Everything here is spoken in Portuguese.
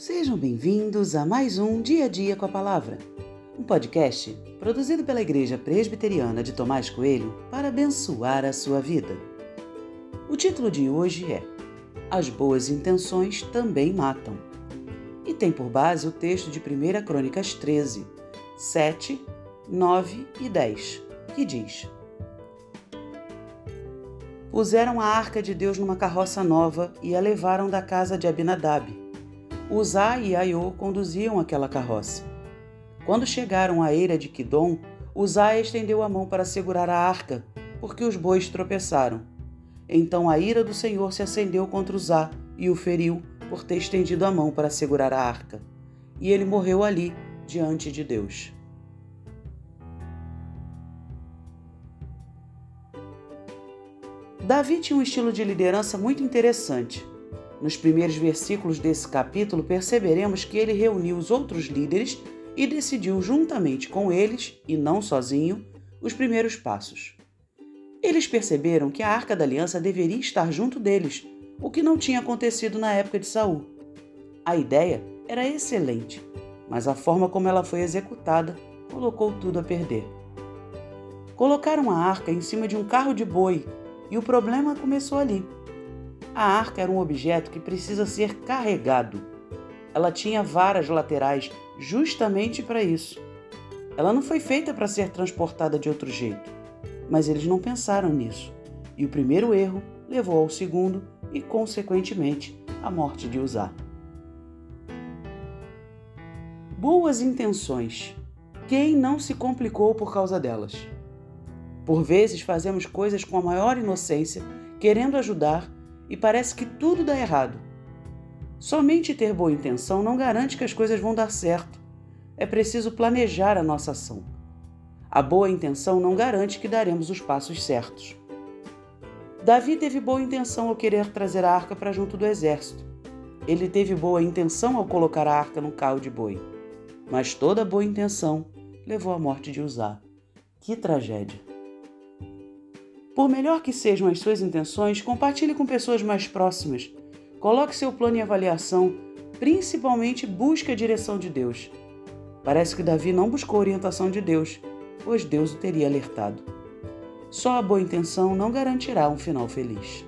Sejam bem-vindos a mais um Dia a Dia com a Palavra, um podcast produzido pela Igreja Presbiteriana de Tomás Coelho para abençoar a sua vida. O título de hoje é As Boas Intenções Também Matam e tem por base o texto de 1 Crônicas 13, 7, 9 e 10, que diz: Puseram a arca de Deus numa carroça nova e a levaram da casa de Abinadab Uzá e Aiô conduziam aquela carroça. Quando chegaram à eira de Quidom, Uzá estendeu a mão para segurar a arca, porque os bois tropeçaram. Então a ira do Senhor se acendeu contra Uzá e o feriu por ter estendido a mão para segurar a arca. E ele morreu ali, diante de Deus. Davi tinha um estilo de liderança muito interessante. Nos primeiros versículos desse capítulo, perceberemos que ele reuniu os outros líderes e decidiu, juntamente com eles, e não sozinho, os primeiros passos. Eles perceberam que a Arca da Aliança deveria estar junto deles, o que não tinha acontecido na época de Saul. A ideia era excelente, mas a forma como ela foi executada colocou tudo a perder. Colocaram a arca em cima de um carro de boi e o problema começou ali. A arca era um objeto que precisa ser carregado. Ela tinha varas laterais justamente para isso. Ela não foi feita para ser transportada de outro jeito. Mas eles não pensaram nisso. E o primeiro erro levou ao segundo e, consequentemente, à morte de Uzá. Boas intenções. Quem não se complicou por causa delas? Por vezes fazemos coisas com a maior inocência, querendo ajudar e parece que tudo dá errado. Somente ter boa intenção não garante que as coisas vão dar certo. É preciso planejar a nossa ação. A boa intenção não garante que daremos os passos certos. Davi teve boa intenção ao querer trazer a arca para junto do exército. Ele teve boa intenção ao colocar a arca no carro de boi. Mas toda boa intenção levou à morte de Uzá. Que tragédia! Por melhor que sejam as suas intenções, compartilhe com pessoas mais próximas. Coloque seu plano em avaliação, principalmente busque a direção de Deus. Parece que Davi não buscou orientação de Deus, pois Deus o teria alertado. Só a boa intenção não garantirá um final feliz.